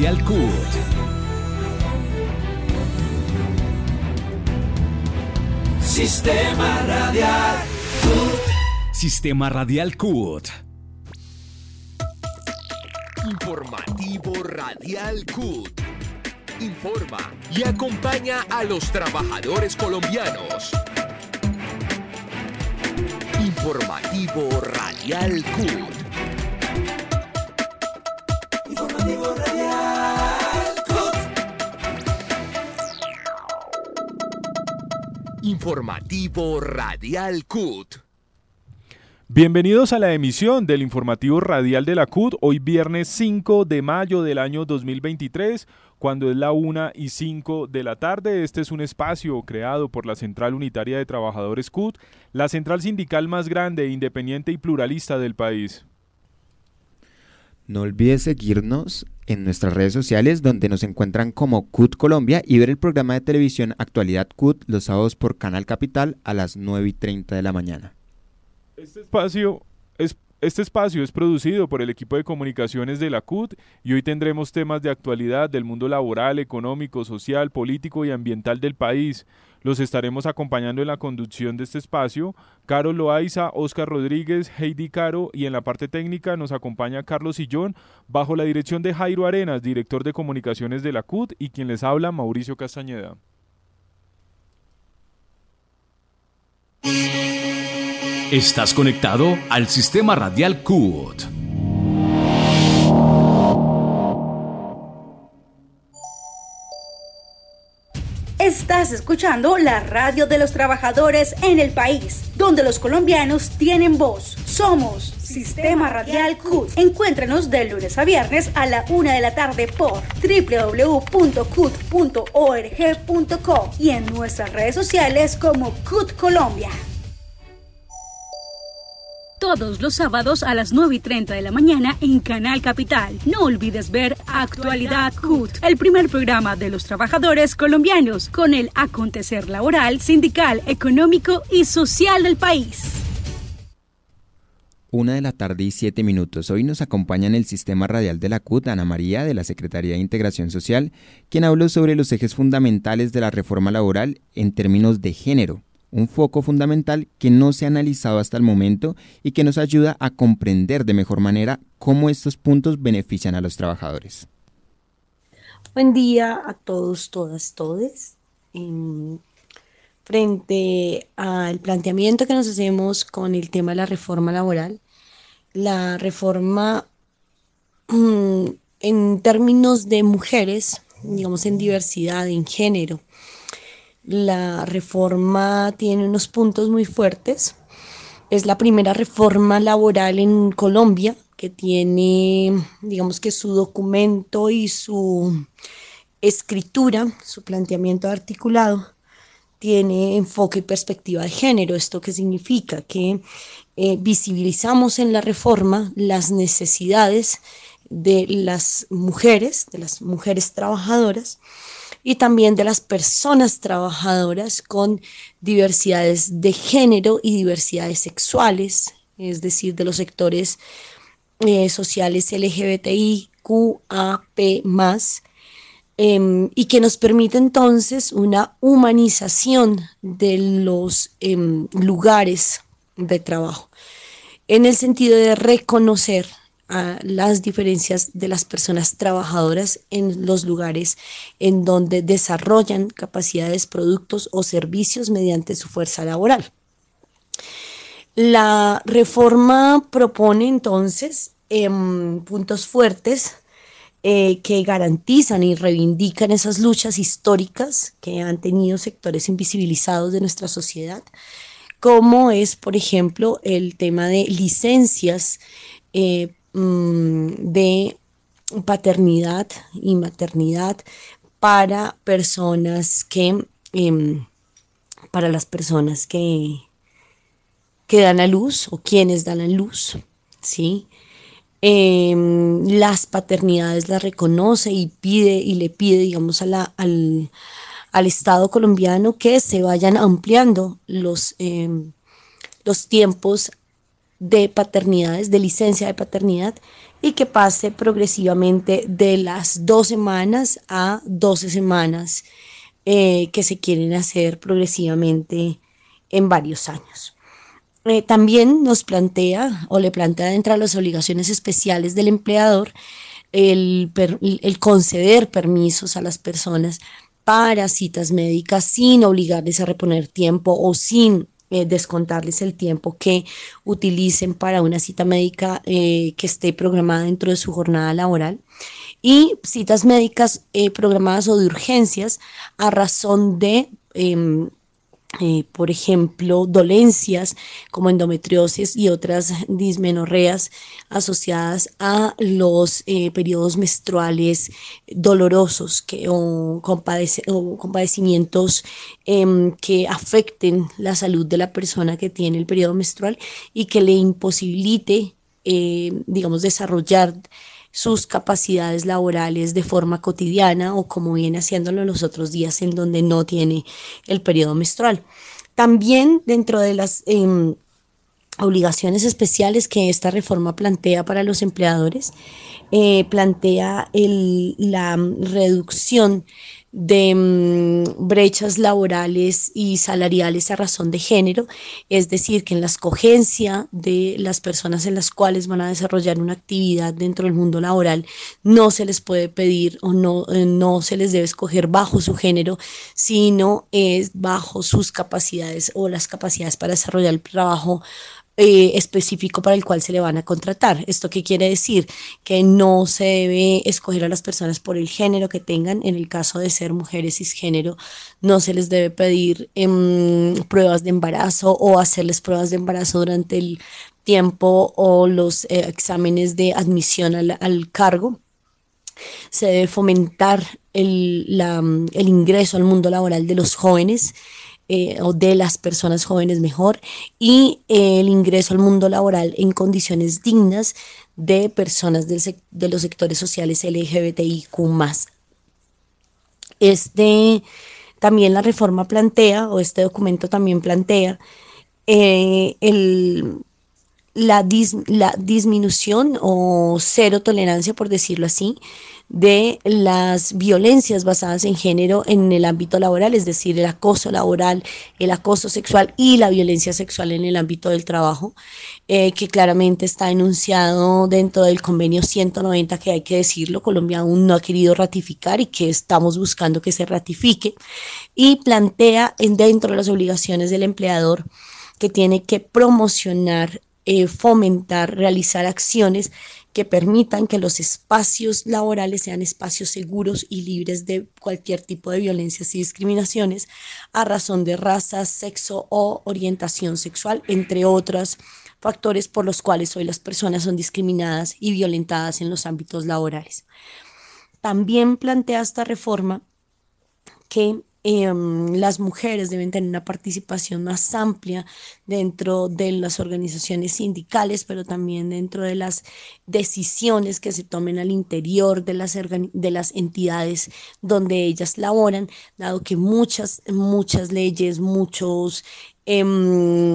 CUT. Sistema Radial CUT. Sistema Radial CUT. Informativo Radial CUT. Informa y acompaña a los trabajadores colombianos. Informativo Radial CUT. Informativo Radial CUT. Bienvenidos a la emisión del informativo radial de la CUT, hoy viernes 5 de mayo del año 2023, cuando es la 1 y 5 de la tarde. Este es un espacio creado por la Central Unitaria de Trabajadores CUT, la central sindical más grande, independiente y pluralista del país. No olvides seguirnos en nuestras redes sociales donde nos encuentran como CUT Colombia y ver el programa de televisión Actualidad CUT los sábados por Canal Capital a las 9 y 30 de la mañana. Este espacio es, este espacio es producido por el equipo de comunicaciones de la CUT y hoy tendremos temas de actualidad del mundo laboral, económico, social, político y ambiental del país. Los estaremos acompañando en la conducción de este espacio. Carol Loaiza, Oscar Rodríguez, Heidi Caro y en la parte técnica nos acompaña Carlos Sillón bajo la dirección de Jairo Arenas, director de comunicaciones de la CUT y quien les habla Mauricio Castañeda. Estás conectado al Sistema Radial CUT. Estás escuchando la radio de los trabajadores en el país, donde los colombianos tienen voz. Somos Sistema Radial CUT. Encuéntranos de lunes a viernes a la una de la tarde por www.cut.org.co y en nuestras redes sociales como CUT Colombia todos los sábados a las 9 y 30 de la mañana en Canal Capital. No olvides ver Actualidad CUT, el primer programa de los trabajadores colombianos con el acontecer laboral, sindical, económico y social del país. Una de la tarde y siete minutos. Hoy nos acompaña en el sistema radial de la CUT Ana María de la Secretaría de Integración Social, quien habló sobre los ejes fundamentales de la reforma laboral en términos de género un foco fundamental que no se ha analizado hasta el momento y que nos ayuda a comprender de mejor manera cómo estos puntos benefician a los trabajadores. Buen día a todos, todas, todes. frente al planteamiento que nos hacemos con el tema de la reforma laboral, la reforma mm, en términos de mujeres, digamos en diversidad, en género, la reforma tiene unos puntos muy fuertes. Es la primera reforma laboral en Colombia que tiene, digamos que su documento y su escritura, su planteamiento articulado, tiene enfoque y perspectiva de género. ¿Esto qué significa? Que eh, visibilizamos en la reforma las necesidades de las mujeres, de las mujeres trabajadoras, y también de las personas trabajadoras con diversidades de género y diversidades sexuales, es decir, de los sectores eh, sociales LGBTI, QAP em, y que nos permite entonces una humanización de los em, lugares de trabajo, en el sentido de reconocer las diferencias de las personas trabajadoras en los lugares en donde desarrollan capacidades, productos o servicios mediante su fuerza laboral. La reforma propone entonces em, puntos fuertes eh, que garantizan y reivindican esas luchas históricas que han tenido sectores invisibilizados de nuestra sociedad, como es, por ejemplo, el tema de licencias eh, Mm, de paternidad y maternidad para personas que, em, para las personas que, que dan a luz o quienes dan a luz, ¿sí? Em, las paternidades las reconoce y pide y le pide, digamos, al, al, Estado colombiano que se vayan ampliando los, em, los tiempos de paternidades, de licencia de paternidad, y que pase progresivamente de las dos semanas a 12 semanas eh, que se quieren hacer progresivamente en varios años. Eh, también nos plantea o le plantea dentro de las obligaciones especiales del empleador el, el conceder permisos a las personas para citas médicas sin obligarles a reponer tiempo o sin eh, descontarles el tiempo que utilicen para una cita médica eh, que esté programada dentro de su jornada laboral. Y citas médicas eh, programadas o de urgencias a razón de em, eh, por ejemplo, dolencias como endometriosis y otras dismenorreas asociadas a los eh, periodos menstruales dolorosos que, o, compadecimientos em, que afecten la salud de la persona que tiene el periodo menstrual y que le imposibilite, eh, digamos, desarrollar sus capacidades laborales de forma cotidiana o como viene haciéndolo los otros días en donde no tiene el periodo menstrual. También dentro de las em, obligaciones especiales que esta reforma plantea para los empleadores, eh, plantea la reducción de mm, brechas laborales y salariales a razón de género, es decir, que en la escogencia de las personas en las cuales van a desarrollar una actividad dentro del mundo laboral no se les puede pedir o no, eh, no se les debe escoger bajo su género, sino es bajo sus capacidades o las capacidades para desarrollar el trabajo eh, específico para el cual se le van a contratar. ¿Esto qué quiere decir? Que no se debe escoger a las personas por el género que tengan. En el caso de ser mujeres cisgénero, no se les debe pedir em, pruebas de embarazo o hacerles pruebas de embarazo durante el tiempo o los eh, exámenes de admisión al, cargo. Se debe fomentar el, el ingreso al mundo laboral de los jóvenes eh, o de las personas jóvenes mejor y el ingreso al mundo laboral en condiciones dignas de personas de los sectores sociales LGBTIQ. Este también la reforma plantea, o este documento también plantea, eh, el, la, la disminución o cero tolerancia, por decirlo así, de las violencias basadas en género en el ámbito laboral, es decir, el acoso laboral, el acoso sexual y la violencia sexual en el ámbito del trabajo, eh, que claramente está enunciado dentro del convenio 190, que hay que decirlo, Colombia aún no ha querido ratificar y que estamos buscando que se ratifique, y plantea en dentro de las obligaciones del empleador que tiene que promocionar, eh, fomentar, realizar acciones que permitan que los espacios laborales sean espacios seguros y libres de cualquier tipo de violencias y discriminaciones a razón de raza, sexo o orientación sexual, entre otros factores por los cuales hoy las personas son discriminadas y violentadas en los ámbitos laborales. También plantea esta reforma que Em, las mujeres deben tener una participación más amplia dentro de las organizaciones sindicales, pero también dentro de las decisiones que se tomen al interior de las, de las entidades donde ellas laboran, dado que muchas, muchas leyes, muchos... Em,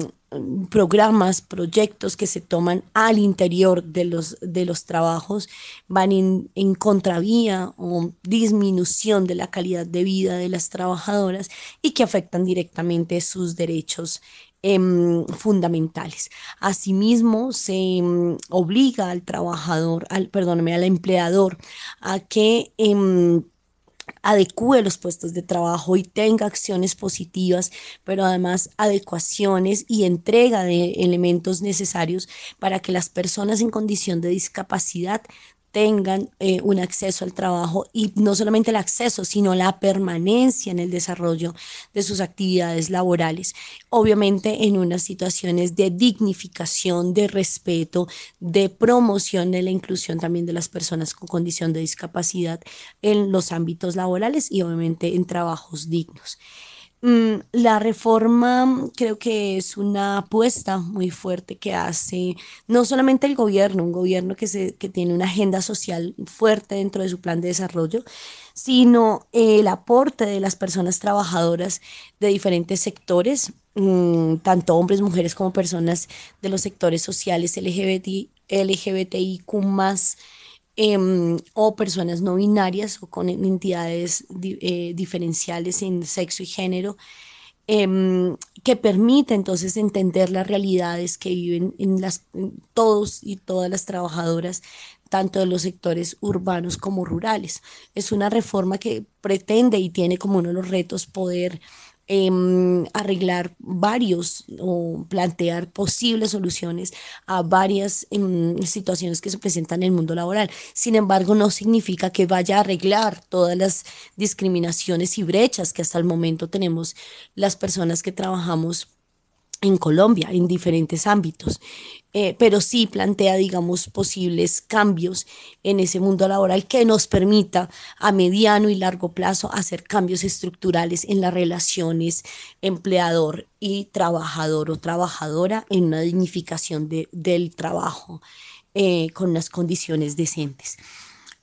programas, proyectos que se toman al interior de los, de los trabajos van en, contravía o disminución de la calidad de vida de las trabajadoras y que afectan directamente sus derechos em, fundamentales. Asimismo, se em, obliga al trabajador, al, perdóname, al empleador a que em, adecue los puestos de trabajo y tenga acciones positivas, pero además adecuaciones y entrega de elementos necesarios para que las personas en condición de discapacidad tengan eh, un acceso al trabajo y no solamente el acceso, sino la permanencia en el desarrollo de sus actividades laborales. Obviamente en unas situaciones de dignificación, de respeto, de promoción de la inclusión también de las personas con condición de discapacidad en los ámbitos laborales y obviamente en trabajos dignos. Mm, la reforma creo que es una apuesta muy fuerte que hace no solamente el gobierno, un gobierno que, se, que tiene una agenda social fuerte dentro de su plan de desarrollo, sino el aporte de las personas trabajadoras de diferentes sectores, mm, tanto hombres, mujeres como personas de los sectores sociales LGBT, LGBTIQ Em, o personas no binarias o con entidades eh, diferenciales en sexo y género, em, que permite entonces entender las realidades que viven en las, todos y todas las trabajadoras tanto de los sectores urbanos como rurales. Es una reforma que pretende y tiene como uno de los retos poder Em, arreglar varios o plantear posibles soluciones a varias em, situaciones que se presentan en el mundo laboral. Sin embargo, no significa que vaya a arreglar todas las discriminaciones y brechas que hasta el momento tenemos las personas que trabajamos en Colombia en diferentes ámbitos, eh, pero sí plantea, digamos, posibles cambios en ese mundo laboral que nos permita a mediano y largo plazo hacer cambios estructurales en las relaciones empleador y trabajador o trabajadora en una dignificación del trabajo eh, con unas condiciones decentes.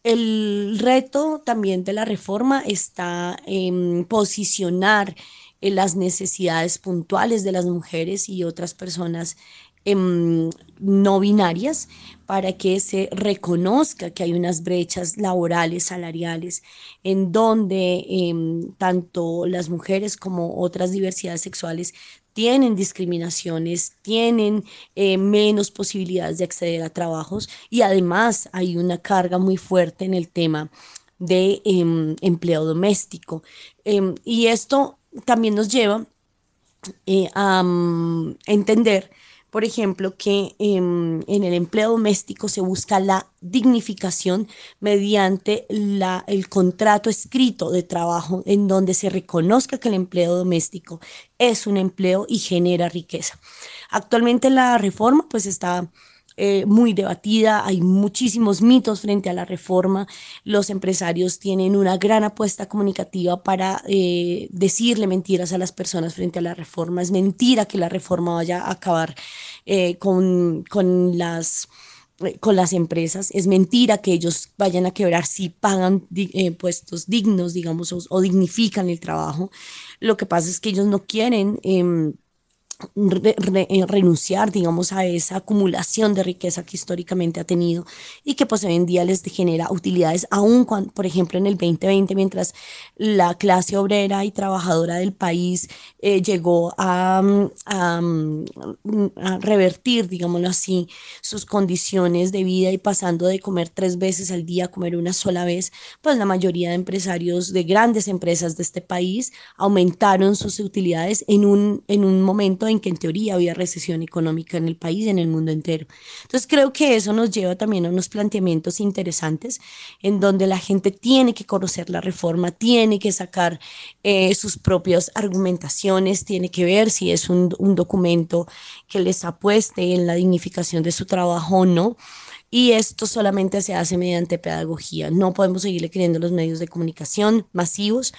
El reto también de la reforma está en posicionar las necesidades puntuales de las mujeres y otras personas em, no binarias para que se reconozca que hay unas brechas laborales, salariales, en donde em, tanto las mujeres como otras diversidades sexuales tienen discriminaciones, tienen eh, menos posibilidades de acceder a trabajos y además hay una carga muy fuerte en el tema de em, empleo doméstico. y esto también nos lleva eh, a mm, entender, por ejemplo, que em, en el empleo doméstico se busca la dignificación mediante el contrato escrito de trabajo en donde se reconozca que el empleo doméstico es un empleo y genera riqueza. Actualmente la reforma pues está eh, muy debatida, hay muchísimos mitos frente a la reforma, los empresarios tienen una gran apuesta comunicativa para eh, decirle mentiras a las personas frente a la reforma, es mentira que la reforma vaya a acabar eh, con, con las con las empresas. Es mentira que ellos vayan a quebrar si pagan puestos dignos, digamos, o, dignifican el trabajo. Lo que pasa es que ellos no quieren em, eh, renunciar, digamos, a esa acumulación de riqueza que históricamente ha tenido y que pues hoy en día les genera utilidades, aún cuando, por ejemplo, en el 2020, mientras la clase obrera y trabajadora del país eh, llegó a, mm, mm, a, revertir, digámoslo así, sus condiciones de vida y pasando de comer tres veces al día a comer una sola vez, pues la mayoría de empresarios de grandes empresas de este país aumentaron sus utilidades en un, en un momento en que en teoría había recesión económica en el país, en el mundo entero. Entonces creo que eso nos lleva también a unos planteamientos interesantes en donde la gente tiene que conocer la reforma, tiene que sacar eh, sus propias argumentaciones, tiene que ver si es un, un documento que les apueste en la dignificación de su trabajo o no. Y esto solamente se hace mediante pedagogía. No podemos seguirle creyendo los medios de comunicación masivos,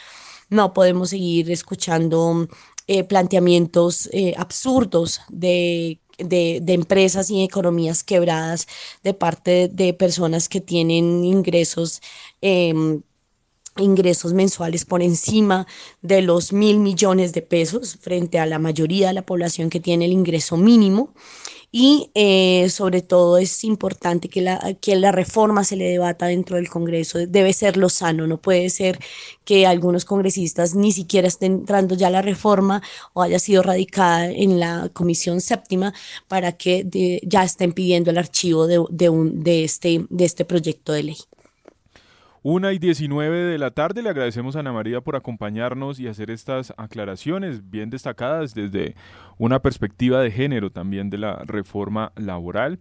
no podemos seguir escuchando eh, planteamientos eh, absurdos de, empresas y economías quebradas de parte de, personas que tienen ingresos. Em, ingresos mensuales por encima de los mil millones de pesos frente a la mayoría de la población que tiene el ingreso mínimo y eh, sobre todo es importante que la, que la reforma se le debata dentro del Congreso. Debe ser lo sano, no puede ser que algunos congresistas ni siquiera estén entrando ya la reforma o haya sido radicada en la Comisión Séptima para que ya estén pidiendo el archivo de, de, un, de, este, de este proyecto de ley. Una y diecinueve de la tarde le agradecemos a Ana María por acompañarnos y hacer estas aclaraciones bien destacadas desde una perspectiva de género también de la reforma laboral.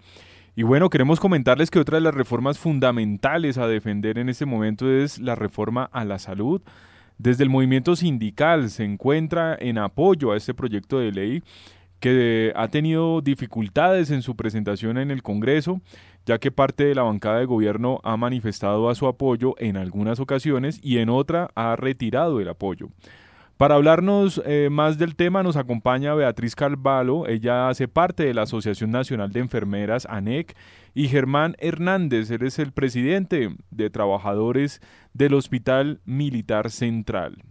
Y bueno, queremos comentarles que otra de las reformas fundamentales a defender en este momento es la reforma a la salud. Desde el movimiento sindical se encuentra en apoyo a este proyecto de ley que ha tenido dificultades en su presentación en el Congreso, ya que parte de la bancada de gobierno ha manifestado a su apoyo en algunas ocasiones y en otra ha retirado el apoyo. Para hablarnos eh, más del tema nos acompaña Beatriz Carvalho, ella hace parte de la Asociación Nacional de Enfermeras, ANEC, y Germán Hernández, él es el presidente de trabajadores del Hospital Militar Central.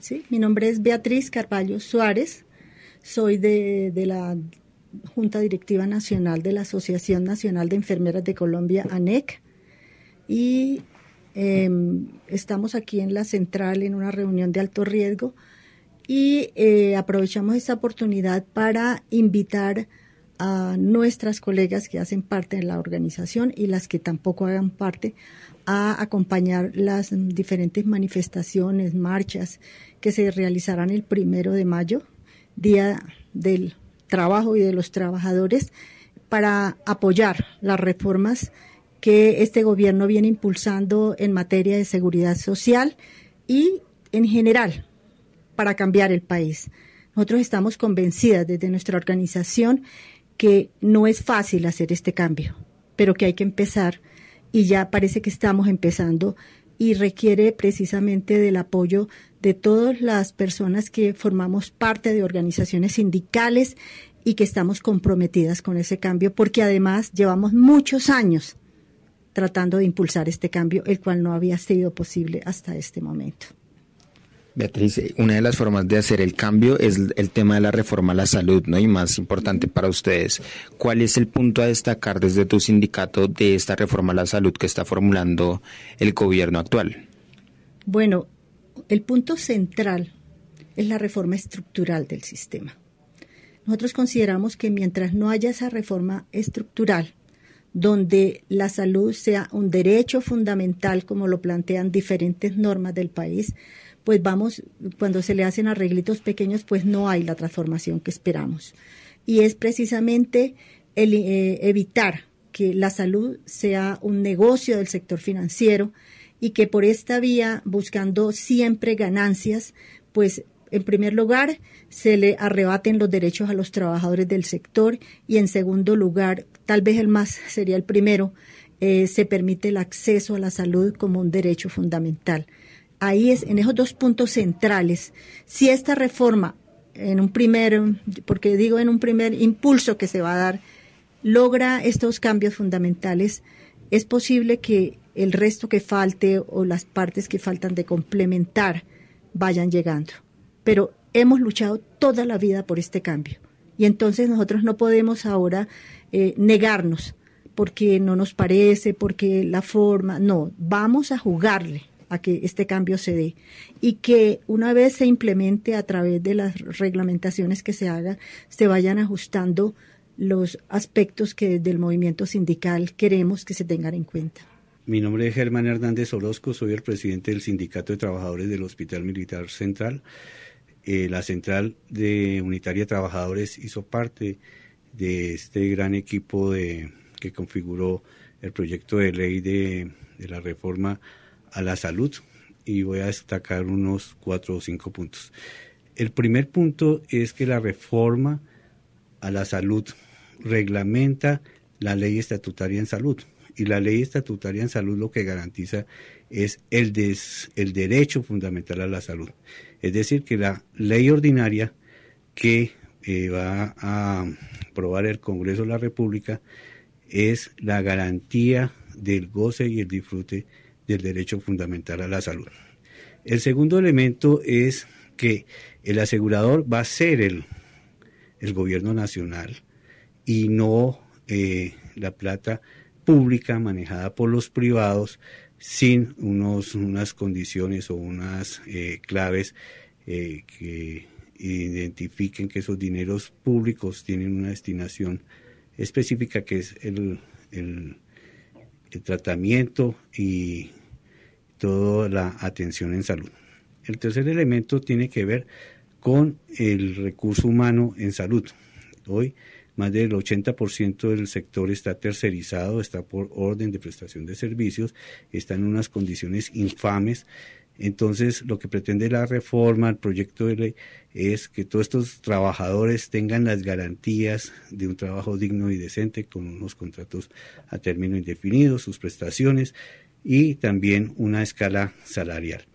Sí, mi nombre es Beatriz Carvalho Suárez, soy de, de la Junta Directiva Nacional de la Asociación Nacional de Enfermeras de Colombia, ANEC, y Em, estamos aquí en la central en una reunión de alto riesgo y eh, aprovechamos esta oportunidad para invitar a nuestras colegas que hacen parte de la organización y las que tampoco hagan parte a acompañar las diferentes manifestaciones, marchas que se realizarán el primero de mayo, Día del Trabajo y de los Trabajadores, para apoyar las reformas que este gobierno viene impulsando en materia de seguridad social y en general para cambiar el país. Nosotros estamos convencidas desde nuestra organización que no es fácil hacer este cambio, pero que hay que empezar y ya parece que estamos empezando y requiere precisamente del apoyo de todas las personas que formamos parte de organizaciones sindicales y que estamos comprometidas con ese cambio, porque además llevamos muchos años tratando de impulsar este cambio, el cual no había sido posible hasta este momento. Beatriz, una de las formas de hacer el cambio es el tema de la reforma a la salud, ¿no? Y más importante para ustedes, ¿cuál es el punto a destacar desde tu sindicato de esta reforma a la salud que está formulando el gobierno actual? Bueno, el punto central es la reforma estructural del sistema. Nosotros consideramos que mientras no haya esa reforma estructural, donde la salud sea un derecho fundamental, como lo plantean diferentes normas del país, pues vamos, cuando se le hacen arreglitos pequeños, pues no hay la transformación que esperamos. Y es precisamente el, eh, evitar que la salud sea un negocio del sector financiero y que por esta vía, buscando siempre ganancias, pues en primer lugar, se le arrebaten los derechos a los trabajadores del sector y en segundo lugar, tal vez el más sería el primero, eh, se permite el acceso a la salud como un derecho fundamental. Ahí es, en esos dos puntos centrales, si esta reforma, en un primer, porque digo en un primer impulso que se va a dar, logra estos cambios fundamentales, es posible que el resto que falte o las partes que faltan de complementar vayan llegando pero hemos luchado toda la vida por este cambio. Y entonces nosotros no podemos ahora eh, negarnos porque no nos parece, porque la forma, no, vamos a jugarle a que este cambio se dé y que una vez se implemente a través de las reglamentaciones que se hagan, se vayan ajustando los aspectos que desde el movimiento sindical queremos que se tengan en cuenta. Mi nombre es Germán Hernández Orozco, soy el presidente del Sindicato de Trabajadores del Hospital Militar Central. Eh, la Central de Unitaria de Trabajadores hizo parte de este gran equipo de, que configuró el proyecto de ley de, la reforma a la salud y voy a destacar unos cuatro o cinco puntos. El primer punto es que la reforma a la salud reglamenta la ley estatutaria en salud y la ley estatutaria en salud lo que garantiza es el, el derecho fundamental a la salud. Es decir, que la ley ordinaria que eh, va a aprobar el Congreso de la República es la garantía del goce y el disfrute del derecho fundamental a la salud. El segundo elemento es que el asegurador va a ser el, gobierno nacional y no eh, la plata pública manejada por los privados sin unos, unas condiciones o unas eh, claves eh, que identifiquen que esos dineros públicos tienen una destinación específica que es el, el, el tratamiento y toda la atención en salud. El tercer elemento tiene que ver con el recurso humano en salud. Hoy más del 80% del sector está tercerizado, está por orden de prestación de servicios, está en unas condiciones infames. Entonces, lo que pretende la reforma, el proyecto de ley, es que todos estos trabajadores tengan las garantías de un trabajo digno y decente, con unos contratos a término indefinido, sus prestaciones y también una escala salarial.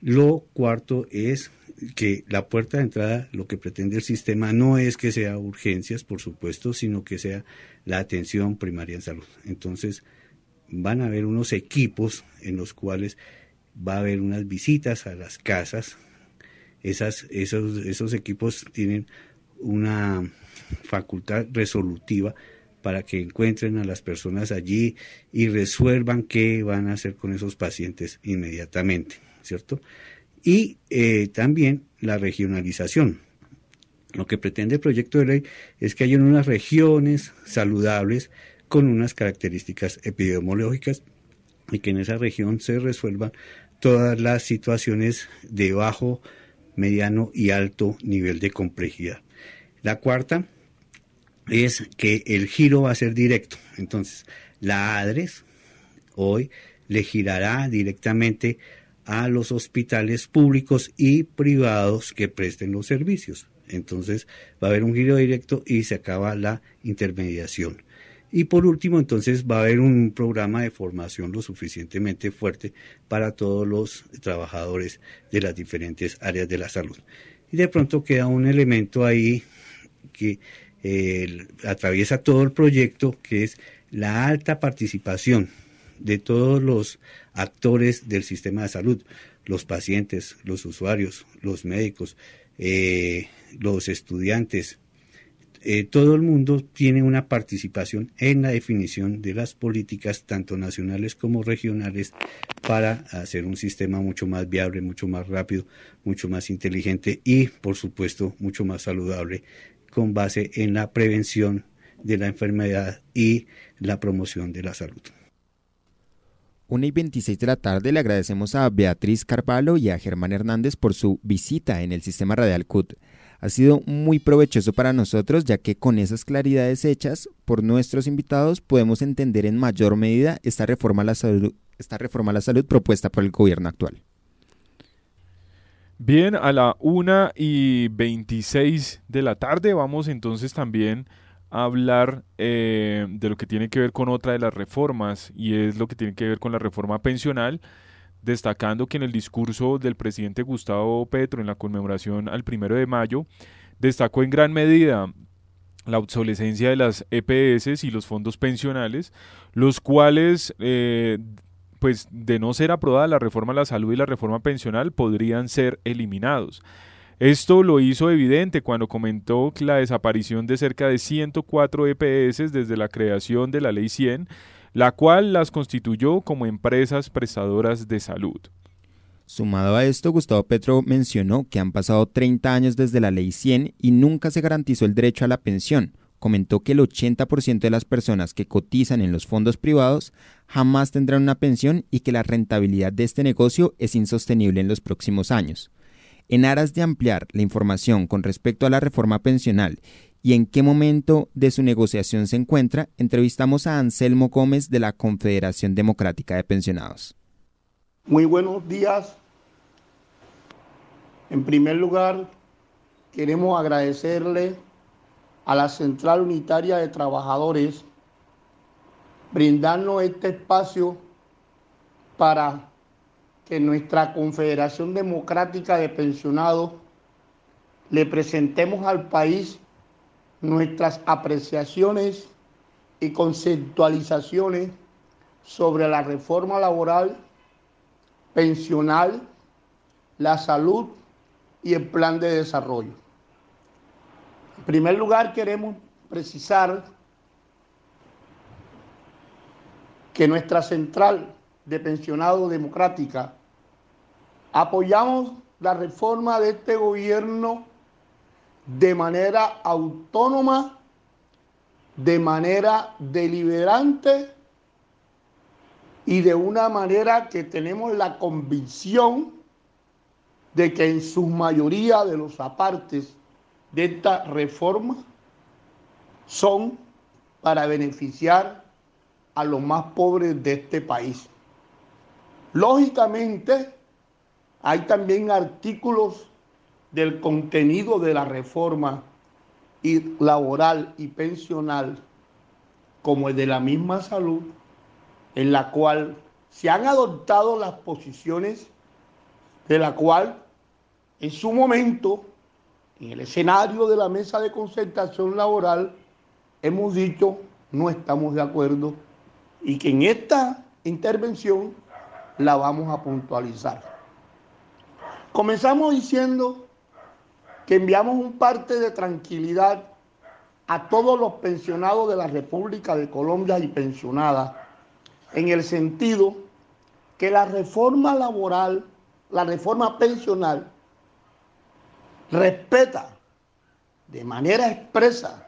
Lo cuarto es que la puerta de entrada, lo que pretende el sistema no es que sea urgencias, por supuesto, sino que sea la atención primaria en salud. Entonces, van a haber unos equipos en los cuales va a haber unas visitas a las casas. Esas, esos, esos equipos tienen una facultad resolutiva para que encuentren a las personas allí y resuelvan qué van a hacer con esos pacientes inmediatamente, ¿cierto? Y eh, también la regionalización. Lo que pretende el proyecto de ley es que haya unas regiones saludables con unas características epidemiológicas y que en esa región se resuelvan todas las situaciones de bajo, mediano y alto nivel de complejidad. La cuarta es que el giro va a ser directo. Entonces, la ADRES hoy le girará directamente a los hospitales públicos y privados que presten los servicios. Entonces, va a haber un giro directo y se acaba la intermediación. Y por último, entonces va a haber un programa de formación lo suficientemente fuerte para todos los trabajadores de las diferentes áreas de la salud. Y de pronto queda un elemento ahí que atraviesa todo el proyecto, que es la alta participación de todos los actores del sistema de salud, los pacientes, los usuarios, los médicos, eh, los estudiantes, eh, todo el mundo tiene una participación en la definición de las políticas, tanto nacionales como regionales, para hacer un sistema mucho más viable, mucho más rápido, mucho más inteligente y, por supuesto, mucho más saludable, con base en la prevención de la enfermedad y la promoción de la salud. 1 y 26 de la tarde le agradecemos a Beatriz Carvalho y a Germán Hernández por su visita en el sistema radial CUT ha sido muy provechoso para nosotros ya que con esas claridades hechas por nuestros invitados podemos entender en mayor medida esta reforma a la salud, esta reforma a la salud propuesta por el gobierno actual. Bien, a la 1 y 26 de la tarde vamos entonces también a hablar eh, de lo que tiene que ver con otra de las reformas y es lo que tiene que ver con la reforma pensional destacando que en el discurso del presidente Gustavo Petro en la conmemoración al primero de mayo, destacó en gran medida la obsolescencia de las EPS y los fondos pensionales, los cuales, eh, pues de no ser aprobada la reforma a la salud y la reforma pensional, podrían ser eliminados. Esto lo hizo evidente cuando comentó la desaparición de cerca de 104 EPS desde la creación de la Ley 100 la cual las constituyó como empresas prestadoras de salud. Sumado a esto, Gustavo Petro mencionó que han pasado 30 años desde la Ley 100 y nunca se garantizó el derecho a la pensión. Comentó que el 80% de las personas que cotizan en los fondos privados jamás tendrán una pensión y que la rentabilidad de este negocio es insostenible en los próximos años. En aras de ampliar la información con respecto a la reforma pensional y en qué momento de su negociación se encuentra, entrevistamos a Anselmo Gómez de la Confederación Democrática de Pensionados. Muy buenos días. En primer lugar, queremos agradecerle a la Central Unitaria de Trabajadores brindarnos este espacio para que nuestra Confederación Democrática de Pensionados le presentemos al país nuestras apreciaciones y conceptualizaciones sobre la reforma laboral, pensional, la salud y el plan de desarrollo. En primer lugar, queremos precisar que nuestra central de pensionados democrática apoyamos la reforma de este gobierno de manera autónoma, de manera deliberante y de una manera que tenemos la convicción de que en su mayoría de los apartes de esta reforma son para beneficiar a los más pobres de este país. Lógicamente, hay también artículos del contenido de la reforma laboral y pensional, como el de la misma salud, en la cual se han adoptado las posiciones de la cual en su momento, en el escenario de la mesa de concertación laboral, hemos dicho no estamos de acuerdo y que en esta intervención la vamos a puntualizar. Comenzamos diciendo que enviamos un parte de tranquilidad a todos los pensionados de la República de Colombia y pensionadas, en el sentido que la reforma laboral, la reforma pensional, respeta de manera expresa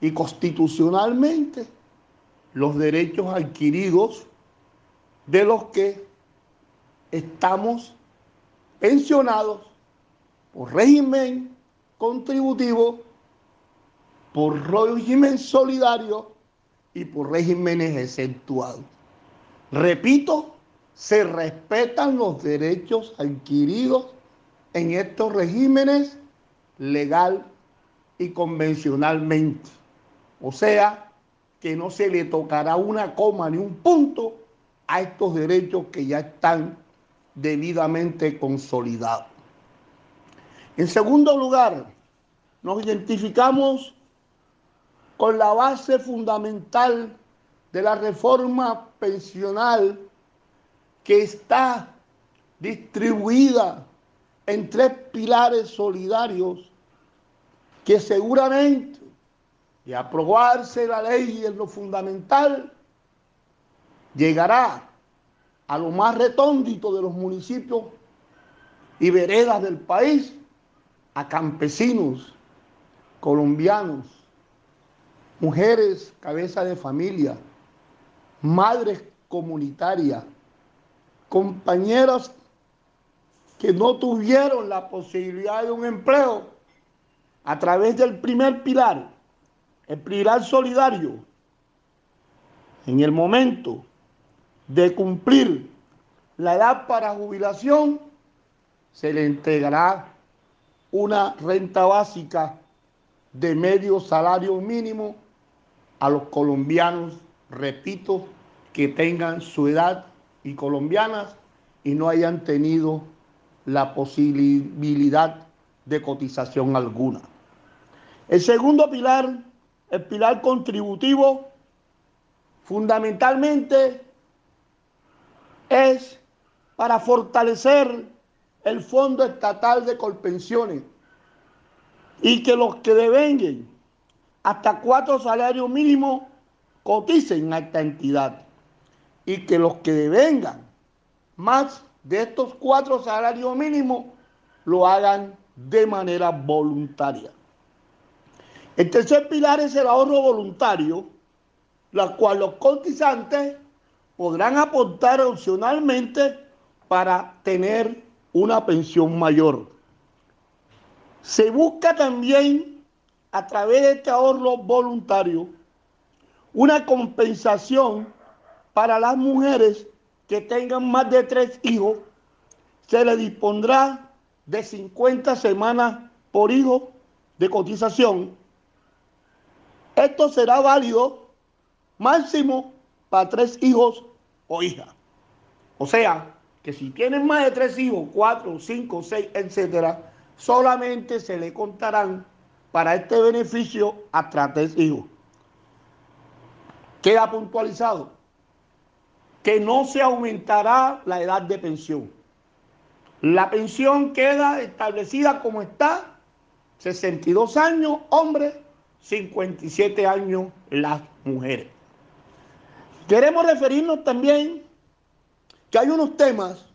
y constitucionalmente los derechos adquiridos de los que estamos pensionados por régimen contributivo, por régimen solidario y por regímenes exceptuados. Repito, se respetan los derechos adquiridos en estos regímenes legal y convencionalmente. O sea, que no se le tocará una coma ni un punto a estos derechos que ya están debidamente consolidados. En segundo lugar, nos identificamos con la base fundamental de la reforma pensional que está distribuida en tres pilares solidarios que seguramente de aprobarse la ley en lo fundamental, llegará a lo más retóndito de los municipios y veredas del país, a campesinos colombianos, mujeres cabeza de familia, madres comunitarias, compañeros que no tuvieron la posibilidad de un empleo a través del primer pilar, el pilar solidario, en el momento de cumplir la edad para jubilación, se le entregará una renta básica de medio salario mínimo a los colombianos, repito, que tengan su edad y colombianas y no hayan tenido la posibilidad de cotización alguna. El segundo pilar, el pilar contributivo, fundamentalmente es para fortalecer el Fondo Estatal de Colpensiones y que los que devenguen hasta cuatro salarios mínimos coticen a esta entidad y que los que devengan más de estos cuatro salarios mínimos lo hagan de manera voluntaria. El tercer pilar es el ahorro voluntario, la cual los cotizantes podrán aportar opcionalmente para tener una pensión mayor. Se busca también a través de este ahorro voluntario una compensación para las mujeres que tengan más de tres hijos, se le dispondrá de 50 semanas por hijo de cotización. Esto será válido máximo para tres hijos o hijas. O sea, que si tienen más de tres hijos, cuatro, cinco, seis, etcétera, solamente se le contarán para este beneficio hasta tres hijos. Queda puntualizado que no se aumentará la edad de pensión. La pensión queda establecida como está, 62 años hombres, 57 años las mujeres. Queremos referirnos también que hay unos temas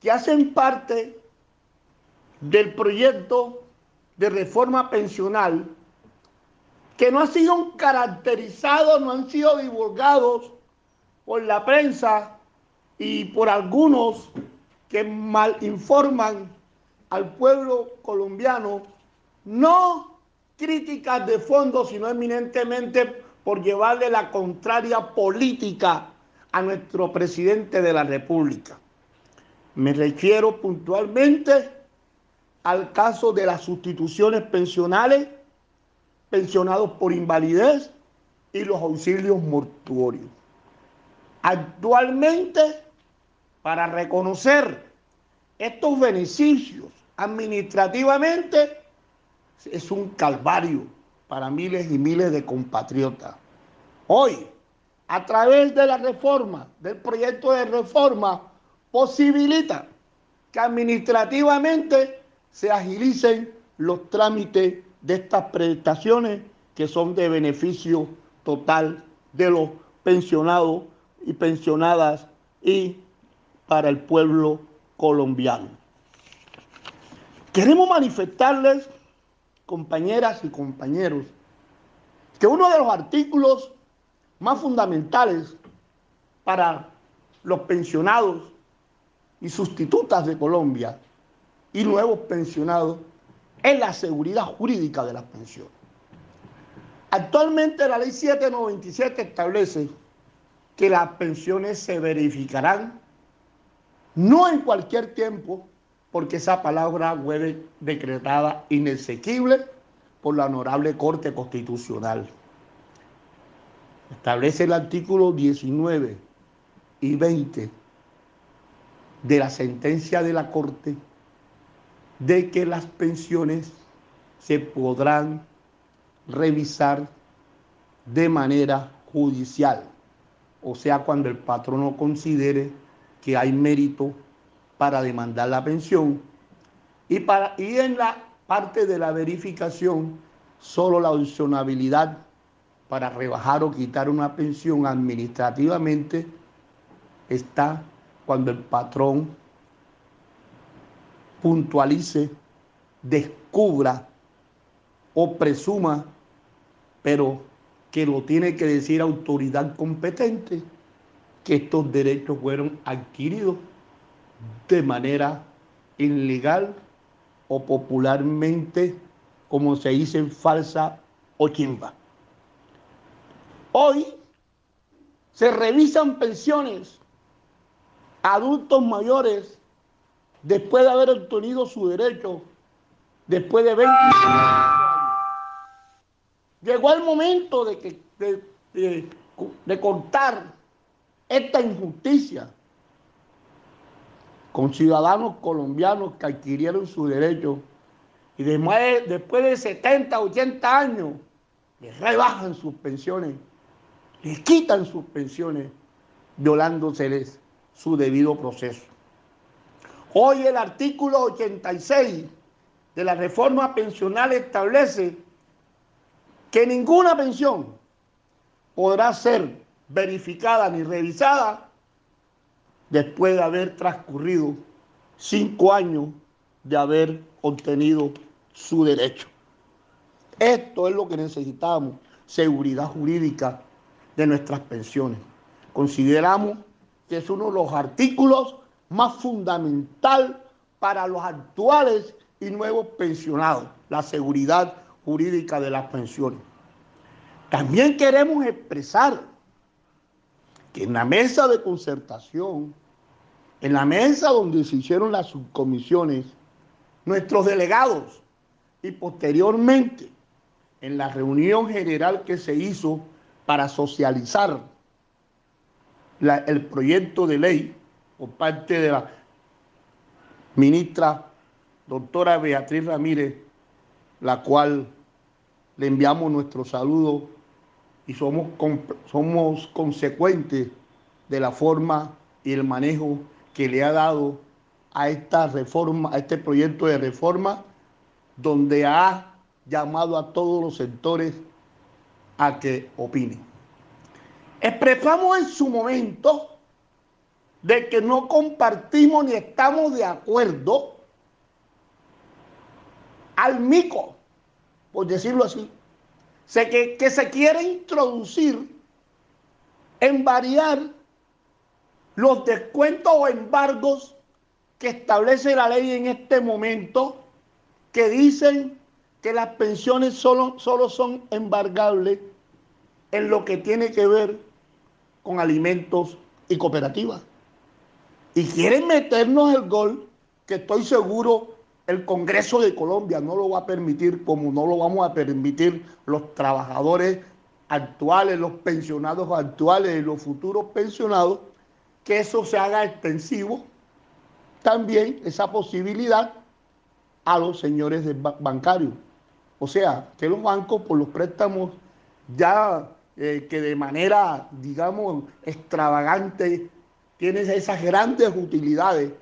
que hacen parte del proyecto de reforma pensional que no han sido caracterizados, no han sido divulgados por la prensa y por algunos que mal informan al pueblo colombiano, no críticas de fondo, sino eminentemente por llevarle la contraria política a nuestro presidente de la República. Me refiero puntualmente al caso de las sustituciones pensionales, pensionados por invalidez y los auxilios mortuorios. Actualmente, para reconocer estos beneficios administrativamente es un calvario para miles y miles de compatriotas. Hoy, a través de la reforma, del proyecto de reforma, posibilita que administrativamente se agilicen los trámites de estas prestaciones que son de beneficio total de los pensionados y pensionadas y para el pueblo colombiano. Queremos manifestarles, compañeras y compañeros, que uno de los artículos más fundamentales para los pensionados y sustitutas de Colombia y nuevos pensionados es la seguridad jurídica de las pensiones. Actualmente la ley 797 establece que las pensiones se verificarán no en cualquier tiempo, porque esa palabra fue decretada inexequible por la Honorable Corte Constitucional. Establece el artículo 19 y 20 de la sentencia de la Corte de que las pensiones se podrán revisar de manera judicial, o sea, cuando el patrono considere que hay mérito para demandar la pensión. Y, para, y en la parte de la verificación solo la opcionabilidad para rebajar o quitar una pensión administrativamente está cuando el patrón puntualice, descubra o presuma, pero que lo tiene que decir autoridad competente, que estos derechos fueron adquiridos de manera ilegal o popularmente, como se dice, falsa o chimba. Hoy se revisan pensiones a adultos mayores después de haber obtenido su derecho, después de 20 años. Llegó el momento de, que, de, de cortar esta injusticia con ciudadanos colombianos que adquirieron su derecho y después, después de 70, 80 años les rebajan sus pensiones, les quitan sus pensiones, violándoseles su debido proceso. Hoy el artículo 86 de la reforma pensional establece que ninguna pensión podrá ser verificada ni revisada después de haber transcurrido cinco años de haber obtenido su derecho. Esto es lo que necesitamos, seguridad jurídica de nuestras pensiones. Consideramos que es uno de los artículos más fundamental para los actuales y nuevos pensionados, la seguridad jurídica de las pensiones. También queremos expresar que en la mesa de concertación, en la mesa donde se hicieron las subcomisiones, nuestros delegados y posteriormente en la reunión general que se hizo para socializar el proyecto de ley por parte de la ministra doctora Beatriz Ramírez, la cual le enviamos nuestro saludo y somos, somos consecuentes de la forma y el manejo que le ha dado a esta reforma, a este proyecto de reforma, donde ha llamado a todos los sectores a que opinen. Expresamos en su momento de que no compartimos ni estamos de acuerdo al mico, por decirlo así, que, que se quiere introducir en variar los descuentos o embargos que establece la ley en este momento, que dicen que las pensiones solo, solo son embargables en lo que tiene que ver con alimentos y cooperativas. Y quieren meternos el gol que estoy seguro el Congreso de Colombia no lo va a permitir como no lo vamos a permitir los trabajadores actuales, los pensionados actuales y los futuros pensionados, que eso se haga extensivo también esa posibilidad a los señores bancarios. O sea, que los bancos por los préstamos ya eh, que de manera, digamos, extravagante tienen esas grandes utilidades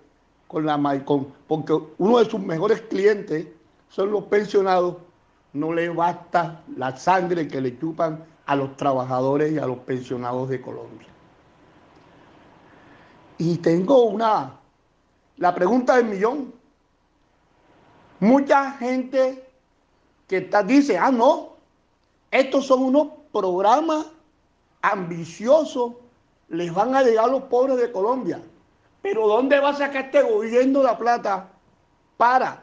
con la con, porque uno de sus mejores clientes son los pensionados, no le basta la sangre que le chupan a los trabajadores y a los pensionados de Colombia. Y tengo una, la pregunta del millón. Mucha gente que está, dice, ah, no, estos son unos programas ambiciosos, les van a llegar a los pobres de Colombia. Pero ¿dónde va a sacar este gobierno la plata para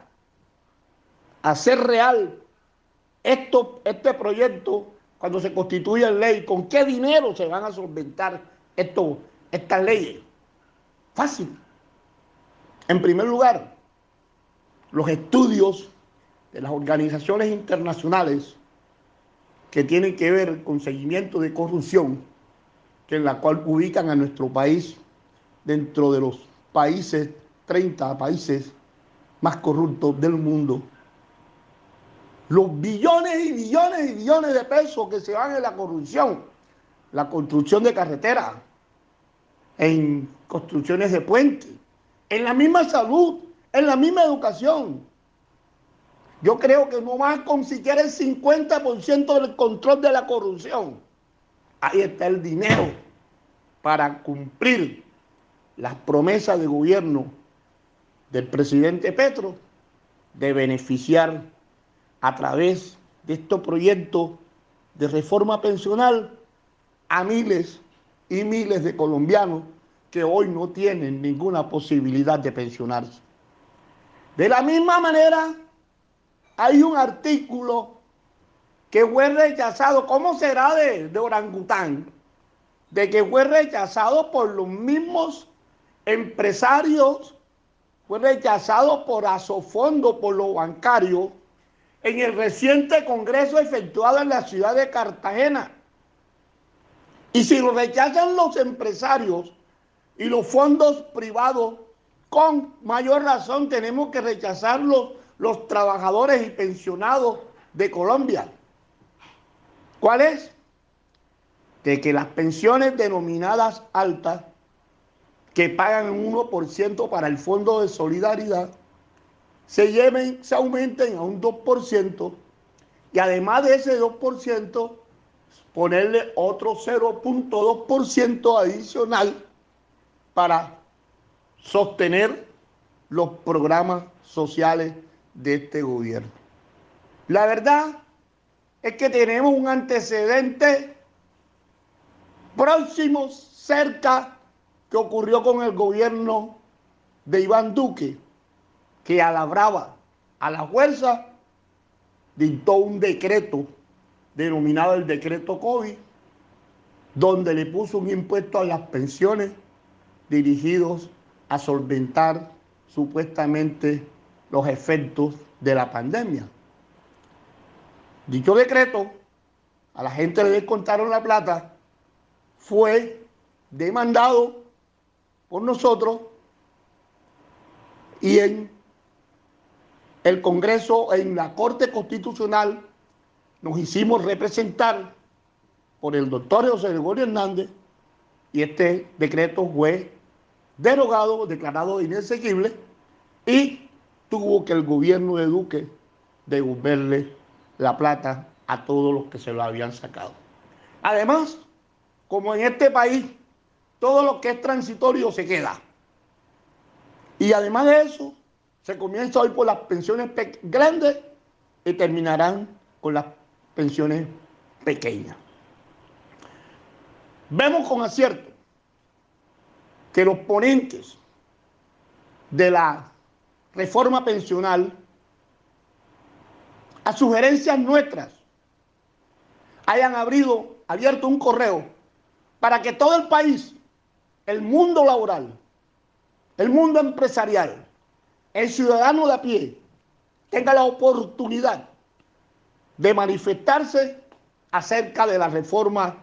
hacer real esto, este proyecto cuando se constituya en ley? ¿Con qué dinero se van a solventar esto, estas leyes? Fácil. En primer lugar, los estudios de las organizaciones internacionales que tienen que ver con seguimiento de corrupción, que en la cual ubican a nuestro país dentro de los países, 30 países más corruptos del mundo. Los billones y billones y billones de pesos que se van en la corrupción, la construcción de carreteras, en construcciones de puentes, en la misma salud, en la misma educación, yo creo que no más con siquiera el 50% del control de la corrupción. Ahí está el dinero para cumplir las promesas de gobierno del presidente Petro de beneficiar a través de estos proyectos de reforma pensional a miles y miles de colombianos que hoy no tienen ninguna posibilidad de pensionarse. De la misma manera, hay un artículo que fue rechazado. ¿Cómo será de, orangután? De que fue rechazado por los mismos empresarios, fue rechazado por Asofondo, por los bancarios, en el reciente congreso efectuado en la ciudad de Cartagena. Y si lo rechazan los empresarios y los fondos privados, con mayor razón tenemos que rechazarlos los trabajadores y pensionados de Colombia. ¿Cuál es? De que las pensiones denominadas altas, que pagan un 1% para el Fondo de Solidaridad, se lleven, se aumenten a un 2% y además de ese 2%, ponerle otro 0.2% adicional para sostener los programas sociales de este gobierno. La verdad es que tenemos un antecedente próximo, cerca, que ocurrió con el gobierno de Iván Duque, que a la brava, a la fuerza, dictó un decreto denominado el decreto COVID, donde le puso un impuesto a las pensiones dirigidos a solventar supuestamente los efectos de la pandemia. Dicho decreto, a la gente le descontaron la plata, fue demandado por nosotros y en el Congreso, en la Corte Constitucional, nos hicimos representar por el doctor José Gregorio Hernández y este decreto fue derogado, declarado inexequible y tuvo que el gobierno de Duque devolverle la plata a todos los que se lo habían sacado. Además, como en este país, todo lo que es transitorio se queda. Y además de eso, se comienza hoy por las pensiones grandes y terminarán con las pensiones pequeñas. Vemos con acierto que los ponentes de la reforma pensional, a sugerencias nuestras, hayan abierto un correo para que todo el país, el mundo laboral, el mundo empresarial, el ciudadano de a pie, tenga la oportunidad de manifestarse acerca de la reforma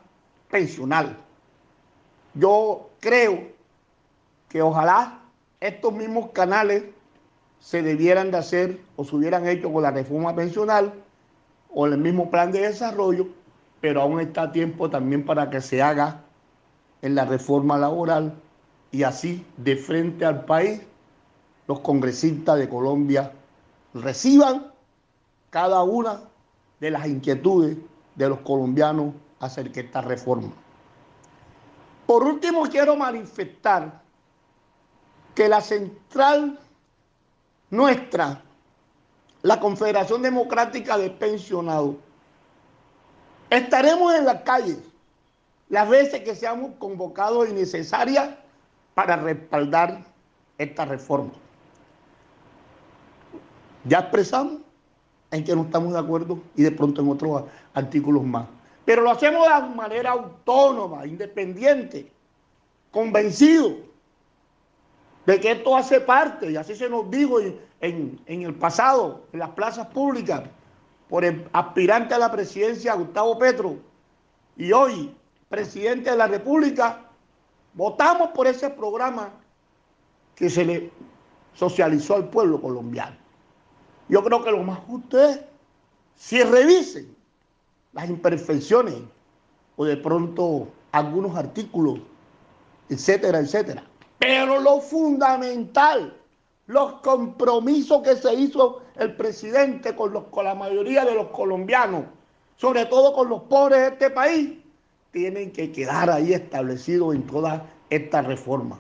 pensional. Yo creo que ojalá estos mismos canales se debieran de hacer o se hubieran hecho con la reforma pensional o el mismo plan de desarrollo, pero aún está tiempo también para que se haga en la reforma laboral y así de frente al país los congresistas de Colombia reciban cada una de las inquietudes de los colombianos acerca de esta reforma. Por último, quiero manifestar que la central nuestra, la Confederación Democrática de Pensionados, estaremos en las calles las veces que seamos convocados y necesarias para respaldar esta reforma. Ya expresamos en que no estamos de acuerdo y de pronto en otros artículos más. Pero lo hacemos de manera autónoma, independiente, convencido de que esto hace parte, y así se nos dijo en, el pasado, en las plazas públicas, por el aspirante a la presidencia Gustavo Petro, y hoy presidente de la República, votamos por ese programa que se le socializó al pueblo colombiano. Yo creo que lo más justo es si revisen las imperfecciones o de pronto algunos artículos, etcétera, etcétera. Pero lo fundamental, los compromisos que se hizo el presidente con, los, con la mayoría de los colombianos, sobre todo con los pobres de este país, tienen que quedar ahí establecidos en toda esta reforma.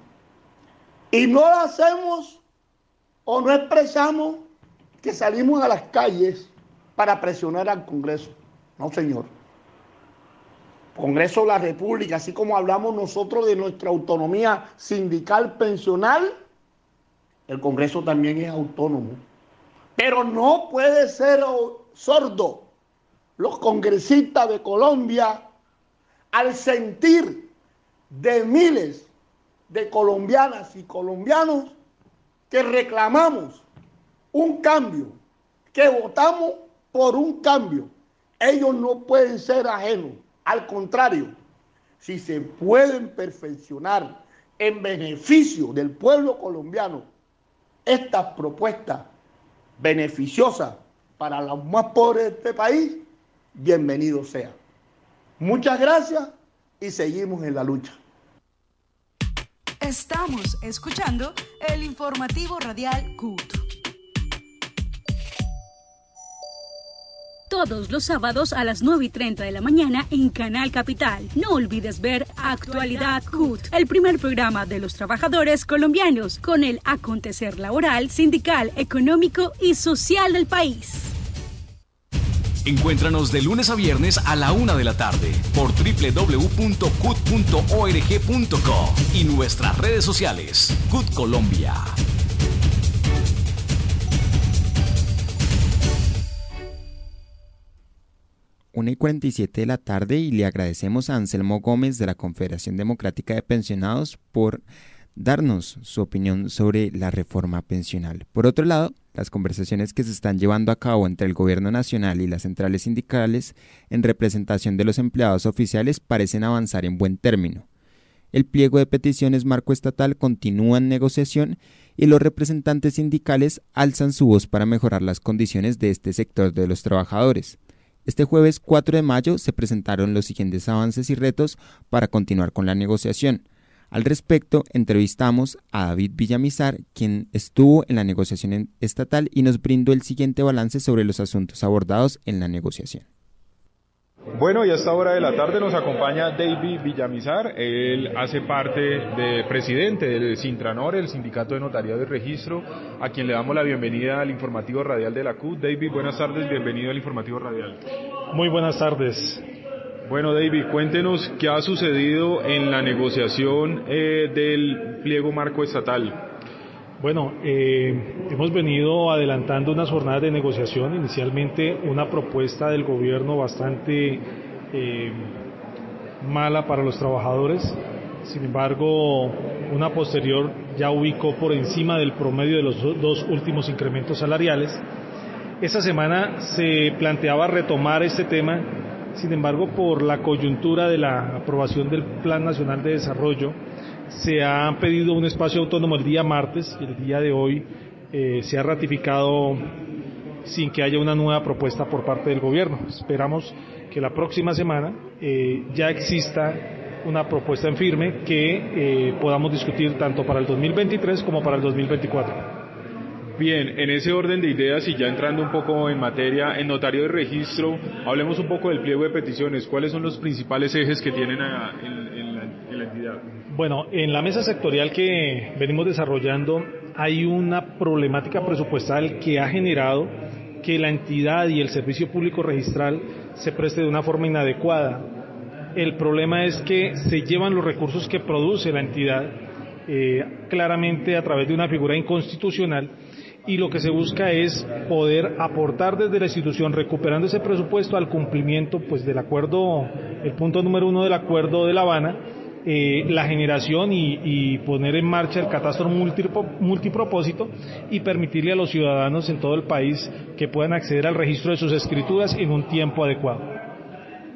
Y no lo hacemos o no expresamos que salimos a las calles para presionar al Congreso. No, señor. Congreso de la República, así como hablamos nosotros de nuestra autonomía sindical pensional, el Congreso también es autónomo. Pero no puede ser sordo los congresistas de Colombia al sentir de miles de colombianas y colombianos que reclamamos un cambio, que votamos por un cambio. Ellos no pueden ser ajenos. Al contrario, si se pueden perfeccionar en beneficio del pueblo colombiano estas propuestas beneficiosas para los más pobres de este país, bienvenido sea. Muchas gracias y seguimos en la lucha. Estamos escuchando el informativo radial CUT. todos los sábados a las 9 y 30 de la mañana en Canal Capital. No olvides ver Actualidad CUT, el primer programa de los trabajadores colombianos con el acontecer laboral, sindical, económico y social del país. Encuéntranos de lunes a viernes a la una de la tarde por www.cut.org.co y nuestras redes sociales. CUT Colombia. 1 y 47 de la tarde y le agradecemos a Anselmo Gómez de la Confederación Democrática de Pensionados por darnos su opinión sobre la reforma pensional. Por otro lado, las conversaciones que se están llevando a cabo entre el Gobierno Nacional y las centrales sindicales en representación de los empleados oficiales parecen avanzar en buen término. El pliego de peticiones marco estatal continúa en negociación y los representantes sindicales alzan su voz para mejorar las condiciones de este sector de los trabajadores. Este jueves 4 de mayo se presentaron los siguientes avances y retos para continuar con la negociación. Al respecto, entrevistamos a David Villamizar, quien estuvo en la negociación estatal y nos brindó el siguiente balance sobre los asuntos abordados en la negociación. Bueno, y a esta hora de la tarde nos acompaña David Villamizar. Él hace parte de presidente del Sintranor, el Sindicato de Notariado y Registro, a quien le damos la bienvenida al informativo radial de la CUT. David, buenas tardes, bienvenido al informativo radial. Muy buenas tardes. Bueno, David, cuéntenos qué ha sucedido en la negociación eh, del pliego marco estatal. Bueno, eh, hemos venido adelantando unas jornadas de negociación, inicialmente una propuesta del gobierno bastante eh, mala para los trabajadores, sin embargo, una posterior ya ubicó por encima del promedio de los dos últimos incrementos salariales. Esta semana se planteaba retomar este tema, sin embargo, por la coyuntura de la aprobación del Plan Nacional de Desarrollo, se ha pedido un espacio autónomo el día martes y el día de hoy eh, se ha ratificado sin que haya una nueva propuesta por parte del gobierno. Esperamos que la próxima semana eh, ya exista una propuesta en firme que eh, podamos discutir tanto para el 2023 como para el 2024. Bien, en ese orden de ideas y ya entrando un poco en materia, en notario de registro, hablemos un poco del pliego de peticiones. ¿Cuáles son los principales ejes que tienen en, la, la entidad? Bueno, en la mesa sectorial que venimos desarrollando hay una problemática presupuestal que ha generado que la entidad y el servicio público registral se preste de una forma inadecuada. El problema es que se llevan los recursos que produce la entidad eh, claramente a través de una figura inconstitucional y lo que se busca es poder aportar desde la institución, recuperando ese presupuesto al cumplimiento pues del acuerdo, el punto número uno del acuerdo de La Habana, eh, la generación y, poner en marcha el catastro multipropósito y permitirle a los ciudadanos en todo el país que puedan acceder al registro de sus escrituras en un tiempo adecuado.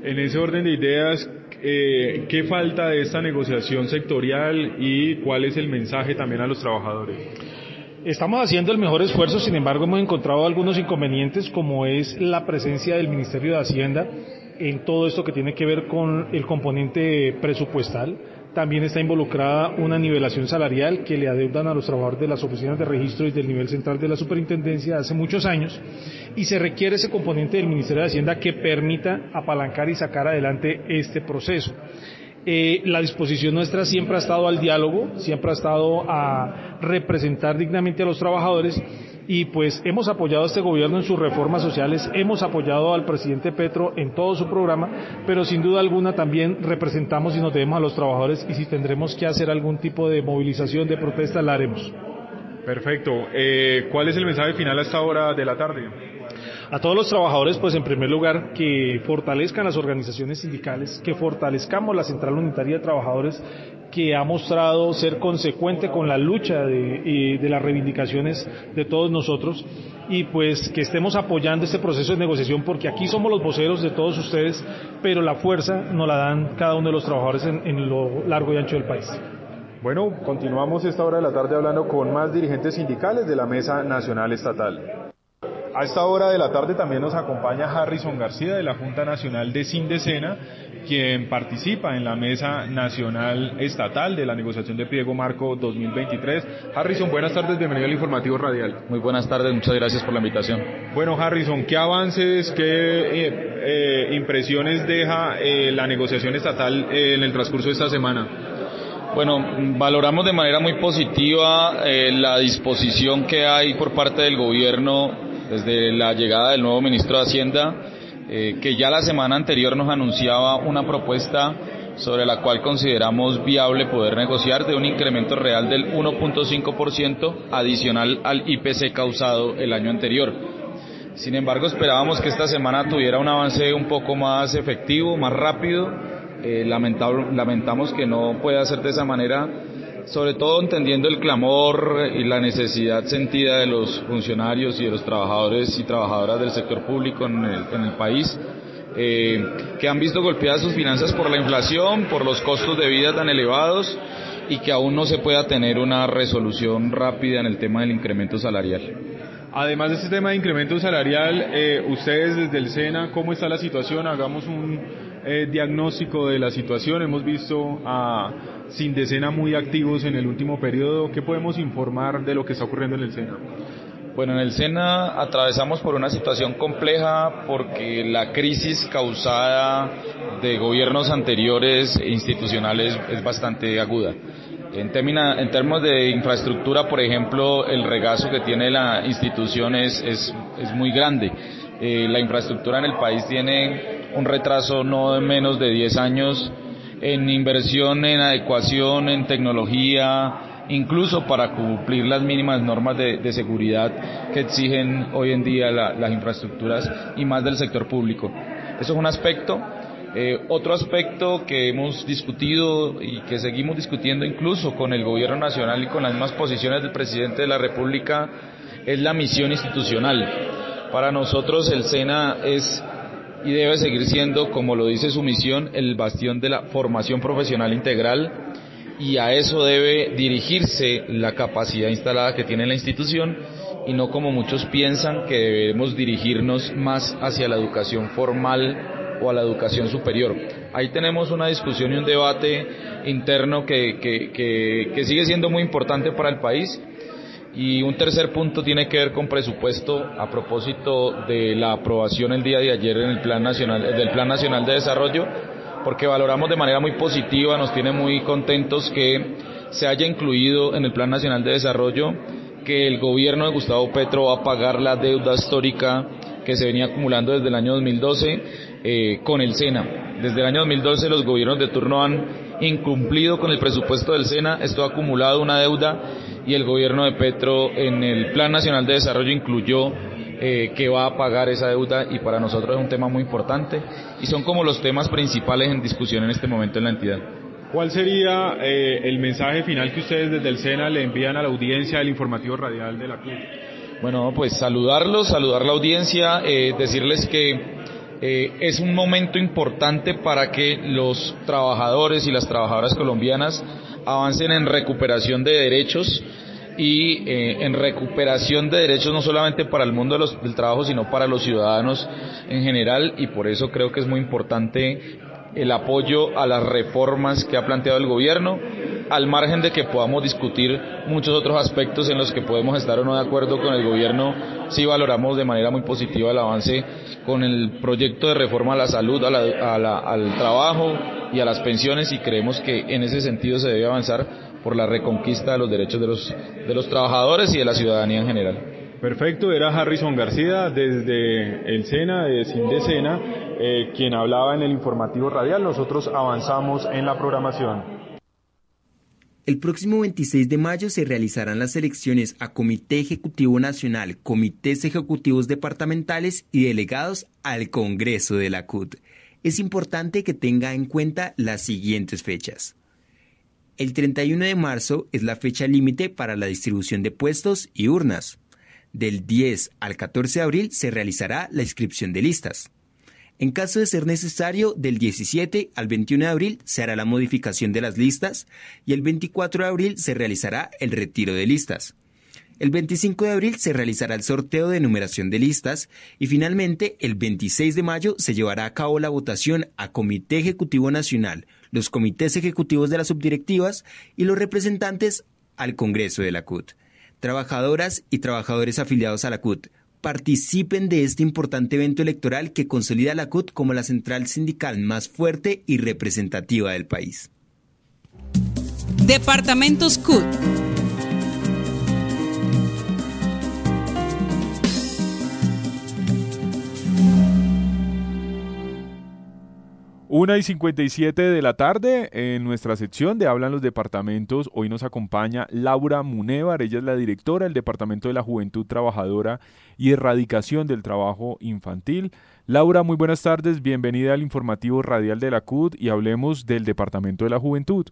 En ese orden de ideas, eh, ¿qué falta de esta negociación sectorial y cuál es el mensaje también a los trabajadores? Estamos haciendo el mejor esfuerzo, sin embargo hemos encontrado algunos inconvenientes como es la presencia del Ministerio de Hacienda en todo esto que tiene que ver con el componente presupuestal. También está involucrada una nivelación salarial que le adeudan a los trabajadores de las oficinas de registro y del nivel central de la superintendencia hace muchos años y se requiere ese componente del Ministerio de Hacienda que permita apalancar y sacar adelante este proceso. Eh, la disposición nuestra siempre ha estado al diálogo, siempre ha estado a representar dignamente a los trabajadores y pues hemos apoyado a este gobierno en sus reformas sociales, hemos apoyado al presidente Petro en todo su programa, pero sin duda alguna también representamos y nos debemos a los trabajadores y si tendremos que hacer algún tipo de movilización, de protesta, la haremos. Perfecto. Eh, ¿Cuál es el mensaje final a esta hora de la tarde? A todos los trabajadores, pues en primer lugar, que fortalezcan las organizaciones sindicales, que fortalezcamos la Central Unitaria de Trabajadores, que ha mostrado ser consecuente con la lucha de, de las reivindicaciones de todos nosotros y pues que estemos apoyando este proceso de negociación porque aquí somos los voceros de todos ustedes, pero la fuerza nos la dan cada uno de los trabajadores en, en lo largo y ancho del país. Bueno, continuamos esta hora de la tarde hablando con más dirigentes sindicales de la Mesa Nacional Estatal. A esta hora de la tarde también nos acompaña Harrison García de la Junta Nacional de Sindecena, quien participa en la Mesa Nacional Estatal de la negociación de Pliego Marco 2023. Harrison, buenas tardes, bienvenido al Informativo Radial. Muy buenas tardes, muchas gracias por la invitación. Bueno, Harrison, ¿qué avances, qué eh, eh, impresiones deja eh, la negociación estatal en el transcurso de esta semana? Bueno, valoramos de manera muy positiva la disposición que hay por parte del gobierno desde la llegada del nuevo ministro de Hacienda, eh, que ya la semana anterior nos anunciaba una propuesta sobre la cual consideramos viable poder negociar de un incremento real del 1.5% adicional al IPC causado el año anterior. Sin embargo, esperábamos que esta semana tuviera un avance un poco más efectivo, más rápido. Eh, lamentamos que no pueda ser de esa manera sobre todo entendiendo el clamor y la necesidad sentida de los funcionarios y de los trabajadores y trabajadoras del sector público en el, país, eh, que han visto golpeadas sus finanzas por la inflación, por los costos de vida tan elevados y que aún no se pueda tener una resolución rápida en el tema del incremento salarial. Además de este tema de incremento salarial, eh, ustedes desde el SENA, ¿cómo está la situación? Hagamos un eh, diagnóstico de la situación. Hemos visto a sin decena muy activos en el último periodo. ¿Qué podemos informar de lo que está ocurriendo en el SENA? Bueno, en el SENA atravesamos por una situación compleja porque la crisis causada de gobiernos anteriores e institucionales es bastante aguda. En, en términos de infraestructura, por ejemplo, el regazo que tiene la institución es, es, muy grande. Eh, la infraestructura en el país tiene un retraso no de menos de 10 años en inversión, en adecuación, en tecnología, incluso para cumplir las mínimas normas de, seguridad que exigen hoy en día las infraestructuras y más del sector público. Eso es un aspecto. Eh, otro aspecto que hemos discutido y que seguimos discutiendo incluso con el gobierno nacional y con las mismas posiciones del presidente de la República es la misión institucional. Para nosotros el SENA es y debe seguir siendo, como lo dice su misión, el bastión de la formación profesional integral y a eso debe dirigirse la capacidad instalada que tiene la institución y no como muchos piensan que debemos dirigirnos más hacia la educación formal o a la educación superior. Ahí tenemos una discusión y un debate interno que, que, que, sigue siendo muy importante para el país. Y un tercer punto tiene que ver con presupuesto a propósito de la aprobación el día de ayer en el Plan Nacional, del Plan Nacional de Desarrollo, porque valoramos de manera muy positiva, nos tiene muy contentos que se haya incluido en el Plan Nacional de Desarrollo que el gobierno de Gustavo Petro va a pagar la deuda histórica que se venía acumulando desde el año 2012 eh, con el SENA. Desde el año 2012 los gobiernos de turno han incumplido con el presupuesto del SENA, esto ha acumulado una deuda y el gobierno de Petro en el Plan Nacional de Desarrollo incluyó eh, que va a pagar esa deuda y para nosotros es un tema muy importante y son como los temas principales en discusión en este momento en la entidad. ¿Cuál sería eh, el mensaje final que ustedes desde el SENA le envían a la audiencia del informativo radial de la CUT? Bueno, pues saludarlos, saludar la audiencia, eh, decirles que eh, es un momento importante para que los trabajadores y las trabajadoras colombianas avancen en recuperación de derechos y en recuperación de derechos no solamente para el mundo del trabajo, sino para los ciudadanos en general. Y por eso creo que es muy importante el apoyo a las reformas que ha planteado el gobierno, al margen de que podamos discutir muchos otros aspectos en los que podemos estar o no de acuerdo con el gobierno, sí valoramos de manera muy positiva el avance con el proyecto de reforma a la salud, al trabajo y a las pensiones y creemos que en ese sentido se debe avanzar por la reconquista de los derechos de los, de los trabajadores y de la ciudadanía en general. Perfecto, era Harrison García desde el SENA, de Sindecena, eh, quien hablaba en el informativo radial. Nosotros avanzamos en la programación. El próximo 26 de mayo se realizarán las elecciones a Comité Ejecutivo Nacional, Comités Ejecutivos Departamentales y delegados al Congreso de la CUT. Es importante que tenga en cuenta las siguientes fechas. El 31 de marzo es la fecha límite para la distribución de puestos y urnas. Del 10 al 14 de abril se realizará la inscripción de listas. En caso de ser necesario, del 17 al 21 de abril se hará la modificación de las listas y el 24 de abril se realizará el retiro de listas. El 25 de abril se realizará el sorteo de numeración de listas y finalmente el 26 de mayo se llevará a cabo la votación a Comité Ejecutivo Nacional, los comités ejecutivos de las subdirectivas y los representantes al Congreso de la CUT trabajadoras y trabajadores afiliados a la CUT, participen de este importante evento electoral que consolida a la CUT como la central sindical más fuerte y representativa del país. Departamentos CUT. Una y 57 de la tarde, en nuestra sección de Hablan los Departamentos, hoy nos acompaña Laura Munevar, ella es la directora del Departamento de la Juventud Trabajadora y Erradicación del Trabajo Infantil. Laura, muy buenas tardes, bienvenida al informativo radial de la CUD y hablemos del Departamento de la Juventud.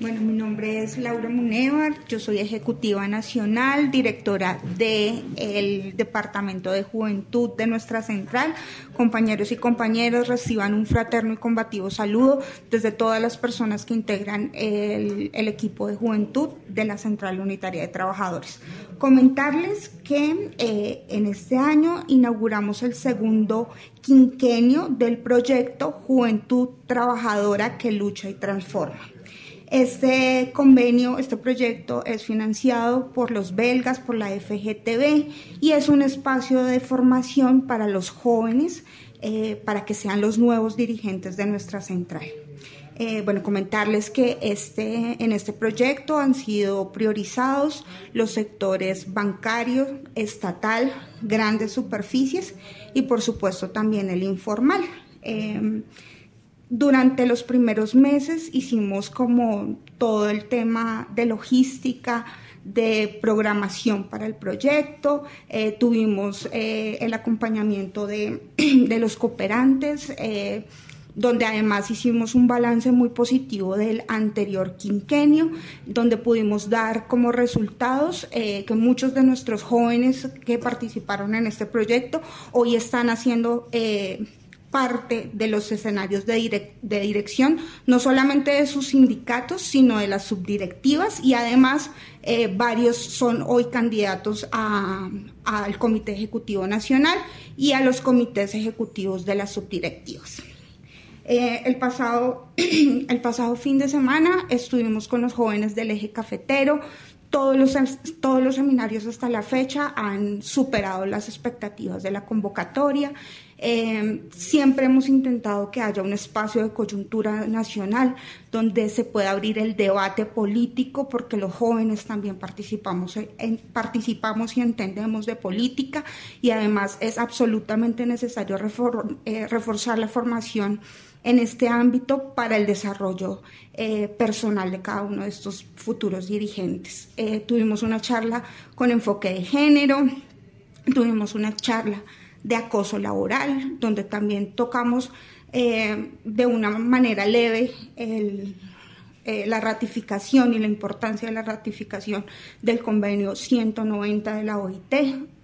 Bueno, mi nombre es Laura Munevar, yo soy ejecutiva nacional, directora del Departamento de Juventud de nuestra central. Compañeros y compañeras, reciban un fraterno y combativo saludo desde todas las personas que integran el, equipo de juventud de la Central Unitaria de Trabajadores. Comentarles que eh, en este año inauguramos el segundo quinquenio del proyecto Juventud Trabajadora que lucha y transforma. Este convenio, este proyecto es financiado por los belgas, por la FGTB y es un espacio de formación para los jóvenes, eh, para que sean los nuevos dirigentes de nuestra central. Eh, bueno, comentarles que este, en este proyecto han sido priorizados los sectores bancario, estatal, grandes superficies y por supuesto también el informal. Eh, durante los primeros meses hicimos como todo el tema de logística, de programación para el proyecto, eh, tuvimos eh, el acompañamiento de, los cooperantes, eh, donde además hicimos un balance muy positivo del anterior quinquenio, donde pudimos dar como resultados que muchos de nuestros jóvenes que participaron en este proyecto hoy están haciendo parte de los escenarios de, dirección, no solamente de sus sindicatos, sino de las subdirectivas y además eh, varios son hoy candidatos al Comité Ejecutivo Nacional y a los comités ejecutivos de las subdirectivas. Eh, el, pasado, el pasado fin de semana estuvimos con los jóvenes del eje cafetero, todos los, todos los seminarios hasta la fecha han superado las expectativas de la convocatoria. Eh, siempre hemos intentado que haya un espacio de coyuntura nacional donde se pueda abrir el debate político, porque los jóvenes también participamos, participamos y entendemos de política y además es absolutamente necesario eh, reforzar la formación en este ámbito para el desarrollo eh, personal de cada uno de estos futuros dirigentes. Eh, tuvimos una charla con enfoque de género, tuvimos una charla de acoso laboral, donde también tocamos eh, de una manera leve eh, la ratificación y la importancia de la ratificación del convenio 190 de la OIT,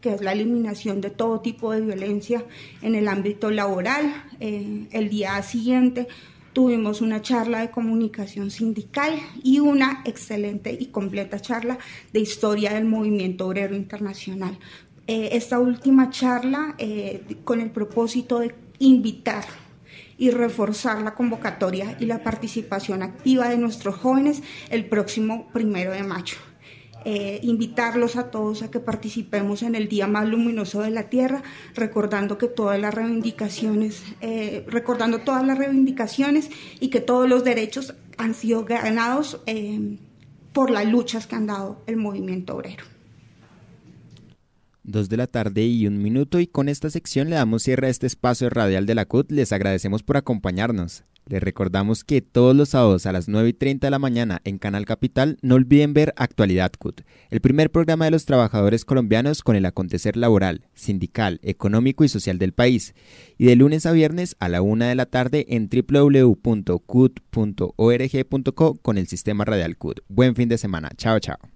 que es la eliminación de todo tipo de violencia en el ámbito laboral. Eh, el día siguiente tuvimos una charla de comunicación sindical y una excelente y completa charla de historia del movimiento obrero internacional. Eh, esta última charla con el propósito de invitar y reforzar la convocatoria y la participación activa de nuestros jóvenes el próximo primero de mayo. Eh, invitarlos a todos a que participemos en el día más luminoso de la tierra, recordando que todas las reivindicaciones, eh, recordando todas las reivindicaciones y que todos los derechos han sido ganados eh, por las luchas que han dado el movimiento obrero. Dos de la tarde y un minuto y con esta sección le damos cierre a este espacio radial de la CUT. Les agradecemos por acompañarnos. Les recordamos que todos los sábados a las 9 y 30 de la mañana en Canal Capital no olviden ver Actualidad CUT, el primer programa de los trabajadores colombianos con el acontecer laboral, sindical, económico y social del país. Y de lunes a viernes a la 1 de la tarde en www.cut.org.co con el sistema radial CUT. Buen fin de semana. Chao, chao.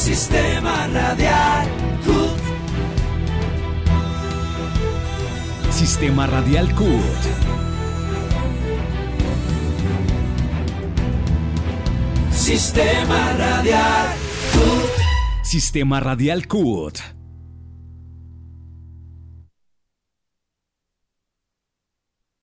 Sistema Radial CUT. Sistema Radial CUT. Sistema Radial CUT. Sistema Radial CUT.